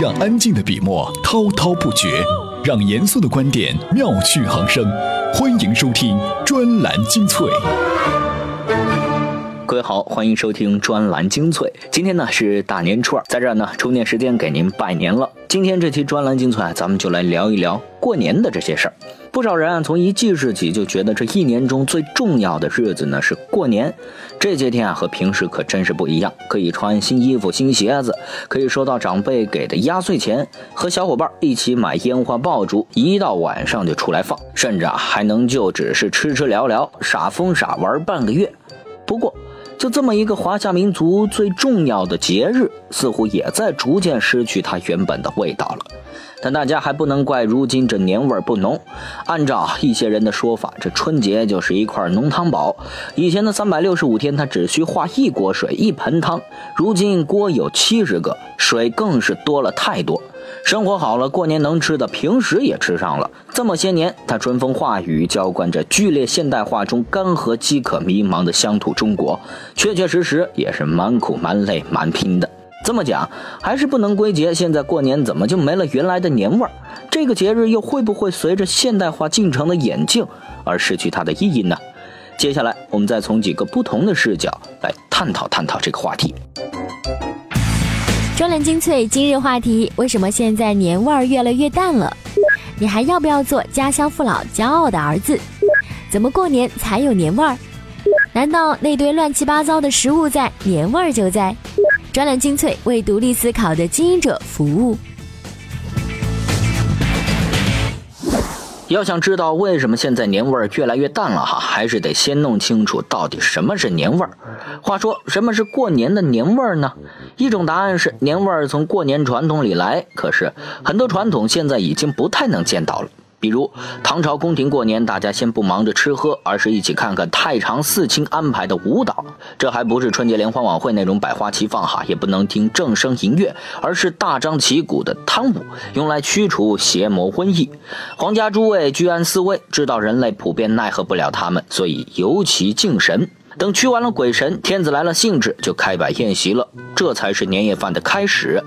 让安静的笔墨滔滔不绝，让严肃的观点妙趣横生。欢迎收听专栏精粹。各位好，欢迎收听专栏精粹。今天呢是大年初二，在这儿呢充电时间给您拜年了。今天这期专栏精粹啊，咱们就来聊一聊过年的这些事儿。不少人啊，从一记事起就觉得这一年中最重要的日子呢是过年。这些天啊和平时可真是不一样，可以穿新衣服、新鞋子，可以收到长辈给的压岁钱，和小伙伴一起买烟花爆竹，一到晚上就出来放，甚至啊还能就只是吃吃聊聊，傻疯傻玩半个月。不过，就这么一个华夏民族最重要的节日，似乎也在逐渐失去它原本的味道了。但大家还不能怪如今这年味不浓。按照一些人的说法，这春节就是一块浓汤宝。以前的三百六十五天，它只需化一锅水、一盆汤，如今锅有七十个，水更是多了太多。生活好了，过年能吃的，平时也吃上了。这么些年，他春风化雨，浇灌着剧烈现代化中干涸饥渴迷茫的乡土中国，确确实实也是蛮苦蛮累蛮拼的。这么讲，还是不能归结现在过年怎么就没了原来的年味儿？这个节日又会不会随着现代化进程的演进而失去它的意义呢？接下来，我们再从几个不同的视角来探讨探讨这个话题。专栏精粹今日话题：为什么现在年味儿越来越淡了？你还要不要做家乡父老骄傲的儿子？怎么过年才有年味儿？难道那堆乱七八糟的食物在，年味儿就在？专栏精粹为独立思考的经营者服务。要想知道为什么现在年味儿越来越淡了哈，还是得先弄清楚到底什么是年味儿。话说，什么是过年的年味儿呢？一种答案是年味儿从过年传统里来，可是很多传统现在已经不太能见到了。比如唐朝宫廷过年，大家先不忙着吃喝，而是一起看看太常四卿安排的舞蹈。这还不是春节联欢晚会那种百花齐放哈，也不能听正声吟乐，而是大张旗鼓的贪舞，用来驱除邪魔瘟疫。皇家诸位居安思危，知道人类普遍奈何不了他们，所以尤其敬神。等驱完了鬼神，天子来了兴致，就开摆宴席了。这才是年夜饭的开始。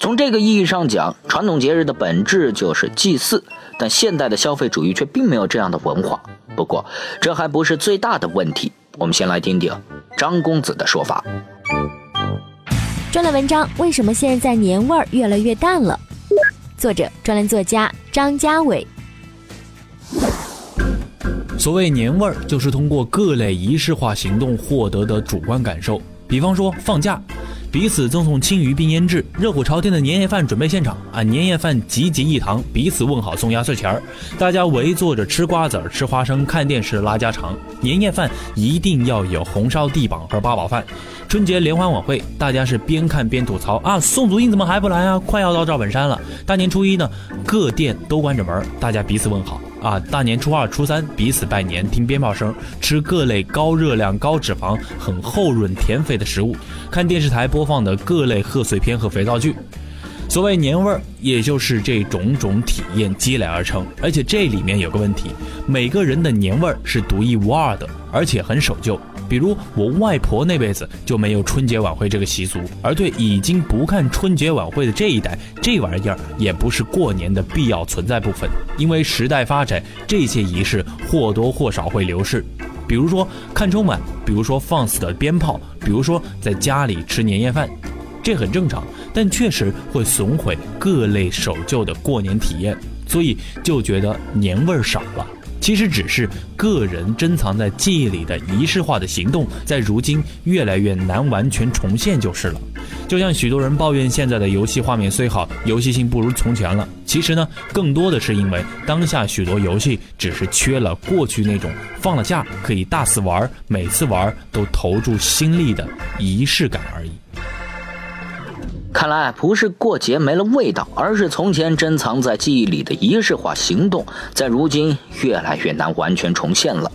从这个意义上讲，传统节日的本质就是祭祀。但现代的消费主义却并没有这样的文化。不过，这还不是最大的问题。我们先来听听张公子的说法。专栏文章：为什么现在年味儿越来越淡了？作者：专栏作家张家伟。所谓年味儿，就是通过各类仪式化行动获得的主观感受。比方说放假。彼此赠送青鱼并腌制，热火朝天的年夜饭准备现场啊！年夜饭集集一堂，彼此问好送压岁钱儿，大家围坐着吃瓜子儿、吃花生、看电视、拉家常。年夜饭一定要有红烧地绑和八宝饭。春节联欢晚会，大家是边看边吐槽啊！宋祖英怎么还不来啊？快要到赵本山了。大年初一呢，各店都关着门，大家彼此问好。啊，大年初二、初三彼此拜年，听鞭炮声，吃各类高热量、高脂肪、很厚润甜肥的食物，看电视台播放的各类贺岁片和肥皂剧。所谓年味儿，也就是这种种体验积累而成。而且这里面有个问题，每个人的年味儿是独一无二的，而且很守旧。比如我外婆那辈子就没有春节晚会这个习俗，而对已经不看春节晚会的这一代，这玩意儿也不是过年的必要存在部分。因为时代发展，这些仪式或多或少会流逝。比如说看春晚，比如说放肆的鞭炮，比如说在家里吃年夜饭，这很正常，但确实会损毁各类守旧的过年体验，所以就觉得年味儿少了。其实只是个人珍藏在记忆里的仪式化的行动，在如今越来越难完全重现就是了。就像许多人抱怨现在的游戏画面虽好，游戏性不如从前了。其实呢，更多的是因为当下许多游戏只是缺了过去那种放了假可以大肆玩，每次玩都投注心力的仪式感而已。看来不是过节没了味道，而是从前珍藏在记忆里的仪式化行动，在如今越来越难完全重现了。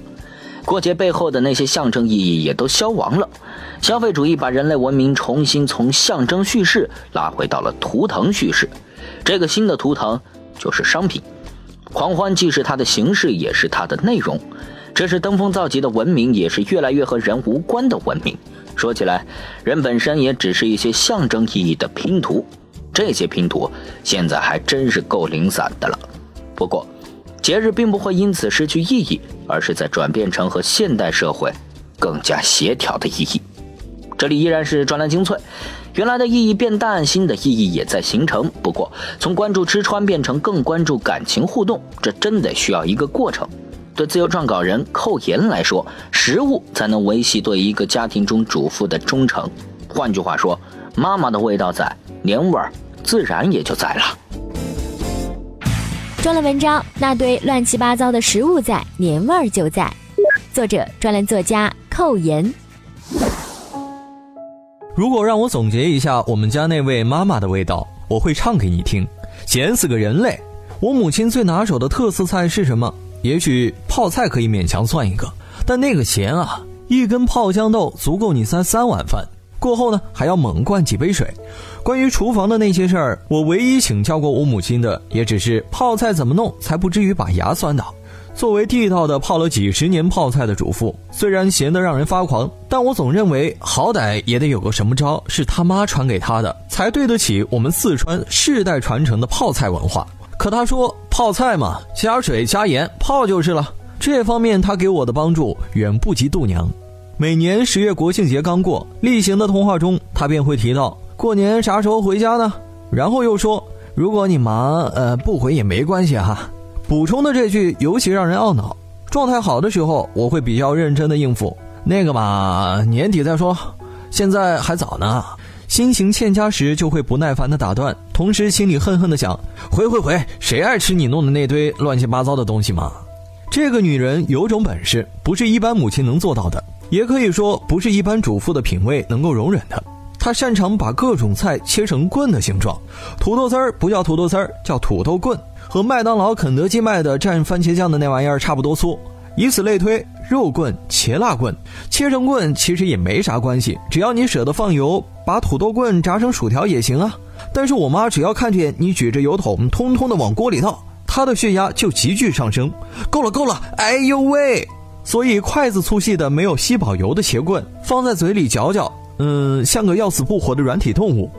过节背后的那些象征意义也都消亡了。消费主义把人类文明重新从象征叙事拉回到了图腾叙事。这个新的图腾就是商品。狂欢既是它的形式，也是它的内容。这是登峰造极的文明，也是越来越和人无关的文明。说起来，人本身也只是一些象征意义的拼图。这些拼图现在还真是够零散的了。不过，节日并不会因此失去意义，而是在转变成和现代社会更加协调的意义。这里依然是专栏精粹，原来的意义变淡，新的意义也在形成。不过，从关注吃穿变成更关注感情互动，这真得需要一个过程。对自由撰稿人寇岩来说，食物才能维系对一个家庭中主妇的忠诚。换句话说，妈妈的味道在，年味儿自然也就在了。专栏文章：那堆乱七八糟的食物在，年味儿就在。作者：专栏作家寇岩。如果让我总结一下我们家那位妈妈的味道，我会唱给你听。咸死个人类！我母亲最拿手的特色菜是什么？也许泡菜可以勉强算一个，但那个咸啊，一根泡豇豆足够你塞三碗饭。过后呢，还要猛灌几杯水。关于厨房的那些事儿，我唯一请教过我母亲的，也只是泡菜怎么弄才不至于把牙酸倒。作为地道的泡了几十年泡菜的主妇，虽然咸得让人发狂，但我总认为好歹也得有个什么招是他妈传给他的，才对得起我们四川世代传承的泡菜文化。可他说泡菜嘛，加水加盐泡就是了。这方面他给我的帮助远不及度娘。每年十月国庆节刚过，例行的通话中，他便会提到过年啥时候回家呢？然后又说如果你忙，呃，不回也没关系哈。补充的这句尤其让人懊恼。状态好的时候，我会比较认真的应付那个嘛，年底再说，现在还早呢。心情欠佳时，就会不耐烦的打断，同时心里恨恨的想：回回回，谁爱吃你弄的那堆乱七八糟的东西嘛？这个女人有种本事，不是一般母亲能做到的，也可以说不是一般主妇的品味能够容忍的。她擅长把各种菜切成棍的形状，土豆丝儿不叫土豆丝儿，叫土豆棍。和麦当劳、肯德基卖的蘸番茄酱的那玩意儿差不多粗，以此类推，肉棍、茄辣棍，切成棍其实也没啥关系，只要你舍得放油，把土豆棍炸成薯条也行啊。但是我妈只要看见你举着油桶，通通的往锅里倒，她的血压就急剧上升。够了，够了，哎呦喂！所以筷子粗细的、没有吸饱油的茄棍，放在嘴里嚼嚼，嗯，像个要死不活的软体动物。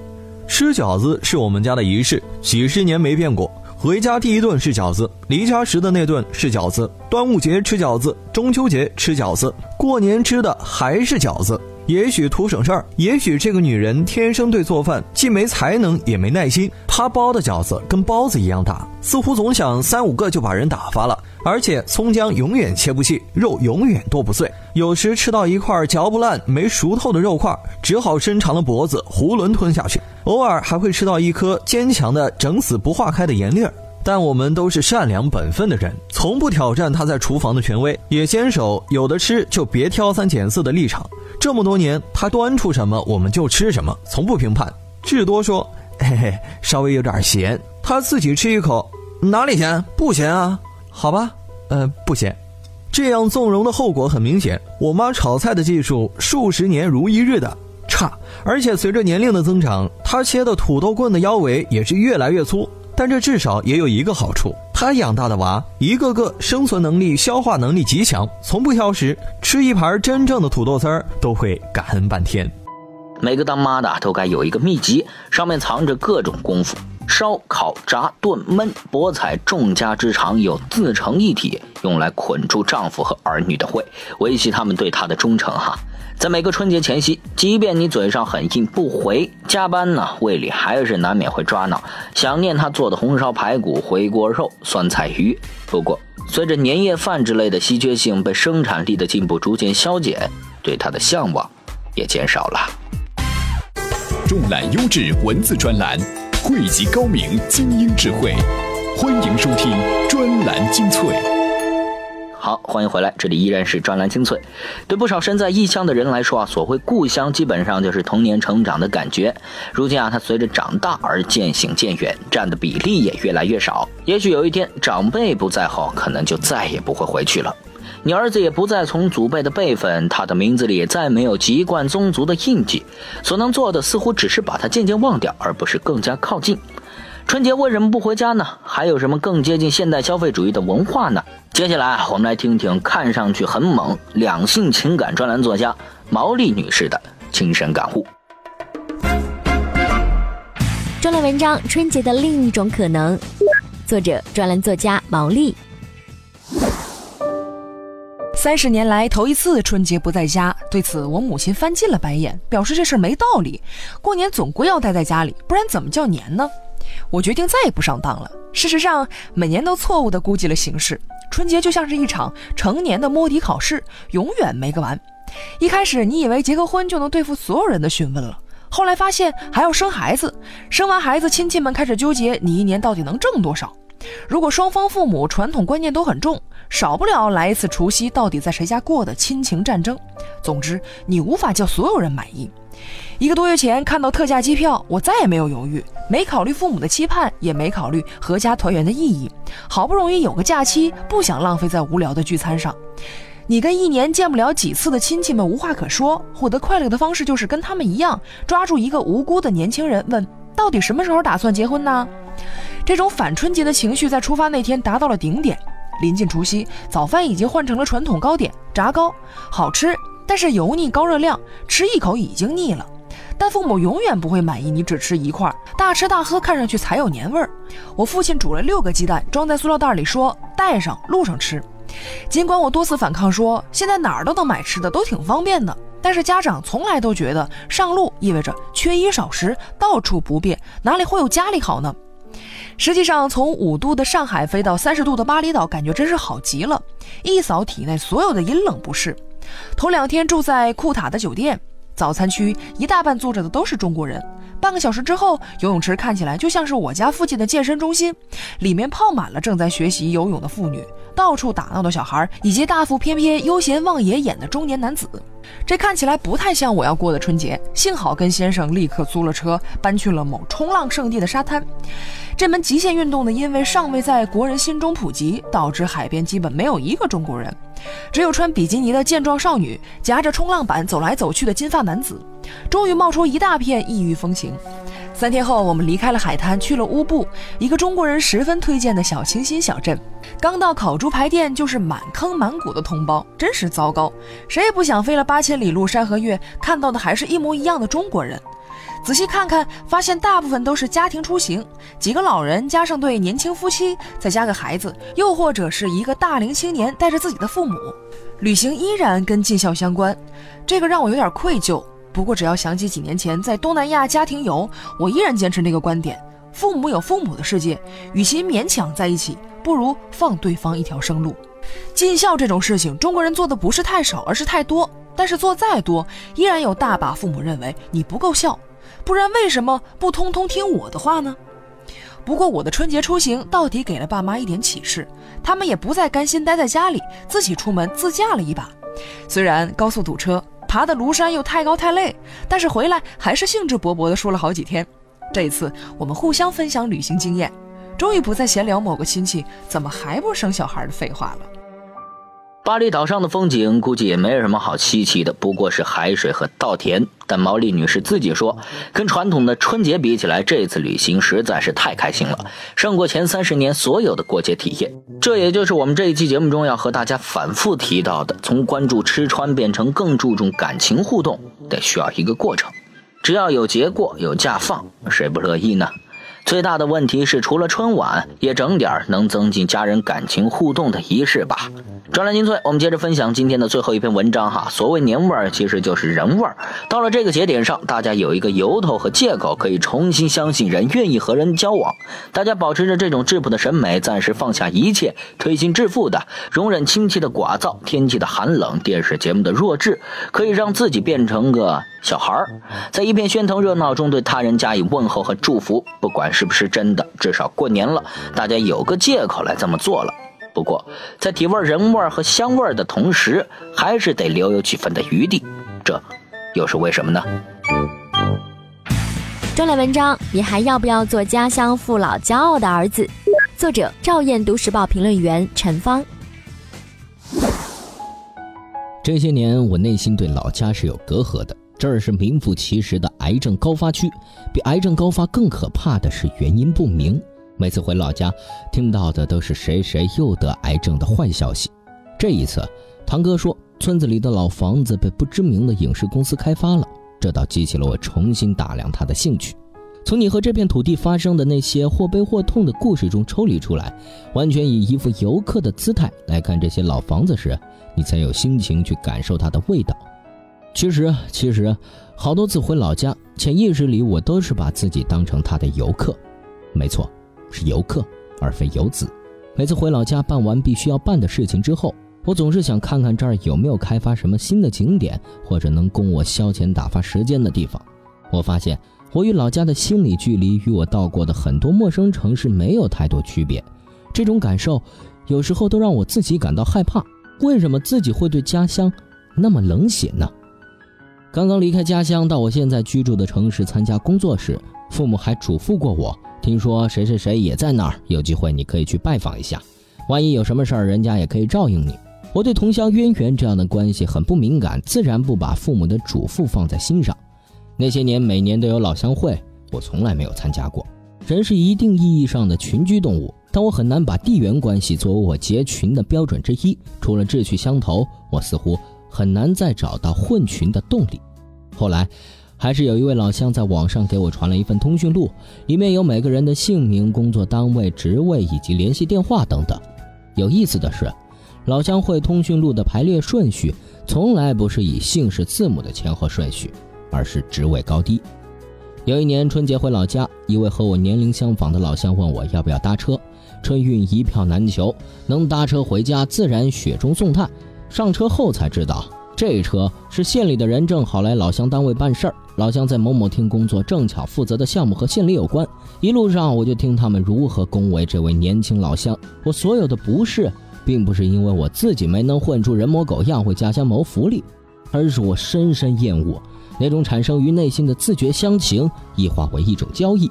吃饺子是我们家的仪式，几十年没变过。回家第一顿是饺子，离家时的那顿是饺子，端午节吃饺子，中秋节吃饺子，过年吃的还是饺子。也许图省事儿，也许这个女人天生对做饭既没才能也没耐心。她包的饺子跟包子一样大，似乎总想三五个就把人打发了。而且葱姜永远切不细，肉永远剁不碎。有时吃到一块嚼不烂、没熟透的肉块，只好伸长了脖子囫囵吞下去。偶尔还会吃到一颗坚强的、整死不化开的盐粒儿，但我们都是善良本分的人，从不挑战他在厨房的权威，也坚守有的吃就别挑三拣四的立场。这么多年，他端出什么我们就吃什么，从不评判，至多说嘿嘿，稍微有点咸，他自己吃一口，哪里咸？不咸啊？好吧，呃，不咸。这样纵容的后果很明显，我妈炒菜的技术数十年如一日的。差，而且随着年龄的增长，她切的土豆棍的腰围也是越来越粗。但这至少也有一个好处，她养大的娃一个个生存能力、消化能力极强，从不挑食，吃一盘真正的土豆丝儿都会感恩半天。每个当妈的都该有一个秘籍，上面藏着各种功夫：烧、烤、炸、炖、焖、博采，众家之长，有自成一体，用来捆住丈夫和儿女的胃，维系他们对她的忠诚。哈。在每个春节前夕，即便你嘴上很硬不回，加班呢，胃里还是难免会抓挠，想念他做的红烧排骨、回锅肉、酸菜鱼。不过，随着年夜饭之类的稀缺性被生产力的进步逐渐消减，对他的向往也减少了。重览优质文字专栏，汇集高明精英智慧，欢迎收听专栏精粹。好，欢迎回来，这里依然是专栏精粹。对不少身在异乡的人来说啊，所谓故乡基本上就是童年成长的感觉。如今啊，它随着长大而渐行渐远，占的比例也越来越少。也许有一天长辈不在后，可能就再也不会回去了。你儿子也不再从祖辈的辈分，他的名字里再没有籍贯宗族的印记。所能做的似乎只是把他渐渐忘掉，而不是更加靠近。春节为什么不回家呢？还有什么更接近现代消费主义的文化呢？接下来我们来听听看上去很猛两性情感专栏作家毛利女士的亲身感悟。专栏文章《春节的另一种可能》，作者专栏作家毛利。三十年来头一次春节不在家，对此我母亲翻进了白眼，表示这事没道理。过年总归要待在家里，不然怎么叫年呢？我决定再也不上当了。事实上，每年都错误地估计了形势，春节就像是一场成年的摸底考试，永远没个完。一开始你以为结个婚就能对付所有人的询问了。后来发现还要生孩子，生完孩子，亲戚们开始纠结你一年到底能挣多少。如果双方父母传统观念都很重，少不了来一次除夕到底在谁家过的亲情战争。总之，你无法叫所有人满意。一个多月前看到特价机票，我再也没有犹豫，没考虑父母的期盼，也没考虑阖家团圆的意义。好不容易有个假期，不想浪费在无聊的聚餐上。你跟一年见不了几次的亲戚们无话可说，获得快乐的方式就是跟他们一样，抓住一个无辜的年轻人问：到底什么时候打算结婚呢？这种反春节的情绪在出发那天达到了顶点。临近除夕，早饭已经换成了传统糕点炸糕，好吃，但是油腻高热量，吃一口已经腻了。但父母永远不会满意你只吃一块，大吃大喝看上去才有年味儿。我父亲煮了六个鸡蛋，装在塑料袋里，说带上路上吃。尽管我多次反抗说现在哪儿都能买吃的，都挺方便的，但是家长从来都觉得上路意味着缺衣少食，到处不便，哪里会有家里好呢？实际上，从五度的上海飞到三十度的巴厘岛，感觉真是好极了，一扫体内所有的阴冷不适。头两天住在库塔的酒店，早餐区一大半坐着的都是中国人。半个小时之后，游泳池看起来就像是我家附近的健身中心，里面泡满了正在学习游泳的妇女。到处打闹的小孩，以及大腹翩翩、悠闲望爷眼的中年男子，这看起来不太像我要过的春节。幸好跟先生立刻租了车，搬去了某冲浪圣地的沙滩。这门极限运动呢，因为尚未在国人心中普及，导致海边基本没有一个中国人，只有穿比基尼的健壮少女，夹着冲浪板走来走去的金发男子。终于冒出一大片异域风情。三天后，我们离开了海滩，去了乌布，一个中国人十分推荐的小清新小镇。刚到烤猪排店，就是满坑满谷的同胞，真是糟糕。谁也不想飞了八千里路山河月，看到的还是一模一样的中国人。仔细看看，发现大部分都是家庭出行，几个老人加上对年轻夫妻，再加个孩子，又或者是一个大龄青年带着自己的父母，旅行依然跟尽孝相关。这个让我有点愧疚。不过，只要想起几年前在东南亚家庭游，我依然坚持那个观点：父母有父母的世界，与其勉强在一起，不如放对方一条生路。尽孝这种事情，中国人做的不是太少，而是太多。但是做再多，依然有大把父母认为你不够孝，不然为什么不通通听我的话呢？不过我的春节出行到底给了爸妈一点启示，他们也不再甘心待在家里，自己出门自驾了一把。虽然高速堵车。爬的庐山又太高太累，但是回来还是兴致勃勃的说了好几天。这一次我们互相分享旅行经验，终于不再闲聊某个亲戚怎么还不生小孩的废话了。巴厘岛上的风景估计也没有什么好稀奇的，不过是海水和稻田。但毛利女士自己说，跟传统的春节比起来，这次旅行实在是太开心了，胜过前三十年所有的过节体验。这也就是我们这一期节目中要和大家反复提到的：从关注吃穿变成更注重感情互动，得需要一个过程。只要有节过，有假放，谁不乐意呢？最大的问题是，除了春晚，也整点能增进家人感情互动的仪式吧。专栏精粹，我们接着分享今天的最后一篇文章哈。所谓年味儿，其实就是人味儿。到了这个节点上，大家有一个由头和借口，可以重新相信人愿意和人交往。大家保持着这种质朴的审美，暂时放下一切推心置腹的，容忍亲戚的寡噪、天气的寒冷、电视节目的弱智，可以让自己变成个小孩儿，在一片喧腾热闹中对他人加以问候和祝福。不管是不是真的，至少过年了，大家有个借口来这么做了。不过，在体味、人味和香味的同时，还是得留有几分的余地，这又是为什么呢？专栏文章：你还要不要做家乡父老骄傲的儿子？作者：赵燕读时报评论员陈芳。这些年，我内心对老家是有隔阂的。这儿是名副其实的癌症高发区，比癌症高发更可怕的是原因不明。每次回老家，听到的都是谁谁又得癌症的坏消息。这一次，堂哥说村子里的老房子被不知名的影视公司开发了，这倒激起了我重新打量他的兴趣。从你和这片土地发生的那些或悲或痛的故事中抽离出来，完全以一副游客的姿态来看这些老房子时，你才有心情去感受它的味道。其实，其实，好多次回老家，潜意识里我都是把自己当成他的游客。没错，是游客，而非游子。每次回老家办完必须要办的事情之后，我总是想看看这儿有没有开发什么新的景点，或者能供我消遣打发时间的地方。我发现。我与老家的心理距离与我到过的很多陌生城市没有太多区别，这种感受有时候都让我自己感到害怕。为什么自己会对家乡那么冷血呢？刚刚离开家乡到我现在居住的城市参加工作时，父母还嘱咐过我：听说谁谁谁也在那儿，有机会你可以去拜访一下，万一有什么事儿，人家也可以照应你。我对同乡渊源这样的关系很不敏感，自然不把父母的嘱咐放在心上。那些年，每年都有老乡会，我从来没有参加过。人是一定意义上的群居动物，但我很难把地缘关系作为我结群的标准之一。除了志趣相投，我似乎很难再找到混群的动力。后来，还是有一位老乡在网上给我传了一份通讯录，里面有每个人的姓名、工作单位、职位以及联系电话等等。有意思的是，老乡会通讯录的排列顺序从来不是以姓氏字母的前后顺序。而是职位高低。有一年春节回老家，一位和我年龄相仿的老乡问我要不要搭车。春运一票难求，能搭车回家自然雪中送炭。上车后才知道，这车是县里的人正好来老乡单位办事儿，老乡在某某厅工作，正巧负责的项目和县里有关。一路上我就听他们如何恭维这位年轻老乡。我所有的不适，并不是因为我自己没能混出人模狗样为家乡谋福利，而是我深深厌恶。那种产生于内心的自觉乡情，异化为一种交易。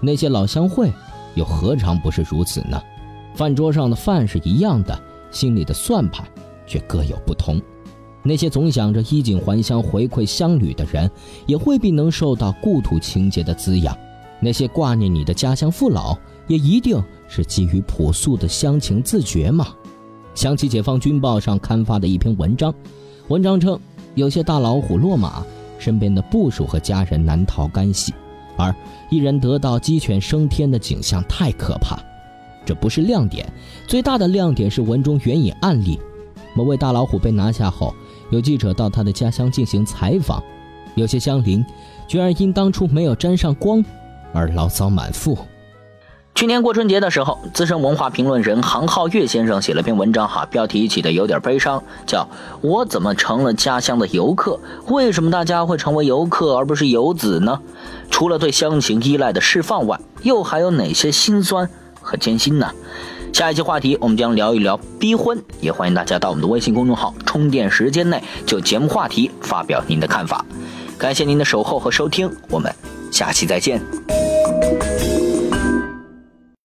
那些老乡会，又何尝不是如此呢？饭桌上的饭是一样的，心里的算盘却各有不同。那些总想着衣锦还乡、回馈乡里的人，也未必能受到故土情结的滋养。那些挂念你的家乡父老，也一定是基于朴素的乡情自觉吗？想起《解放军报》上刊发的一篇文章，文章称有些大老虎落马。身边的部属和家人难逃干系，而一人得道鸡犬升天的景象太可怕。这不是亮点，最大的亮点是文中援引案例：某位大老虎被拿下后，有记者到他的家乡进行采访，有些乡邻居然因当初没有沾上光而牢骚满腹。去年过春节的时候，资深文化评论人杭浩月先生写了篇文章，哈，标题起的有点悲伤，叫“我怎么成了家乡的游客？为什么大家会成为游客而不是游子呢？除了对乡情依赖的释放外，又还有哪些心酸和艰辛呢？”下一期话题，我们将聊一聊逼婚，也欢迎大家到我们的微信公众号“充电时间内”就节目话题发表您的看法。感谢您的守候和收听，我们下期再见。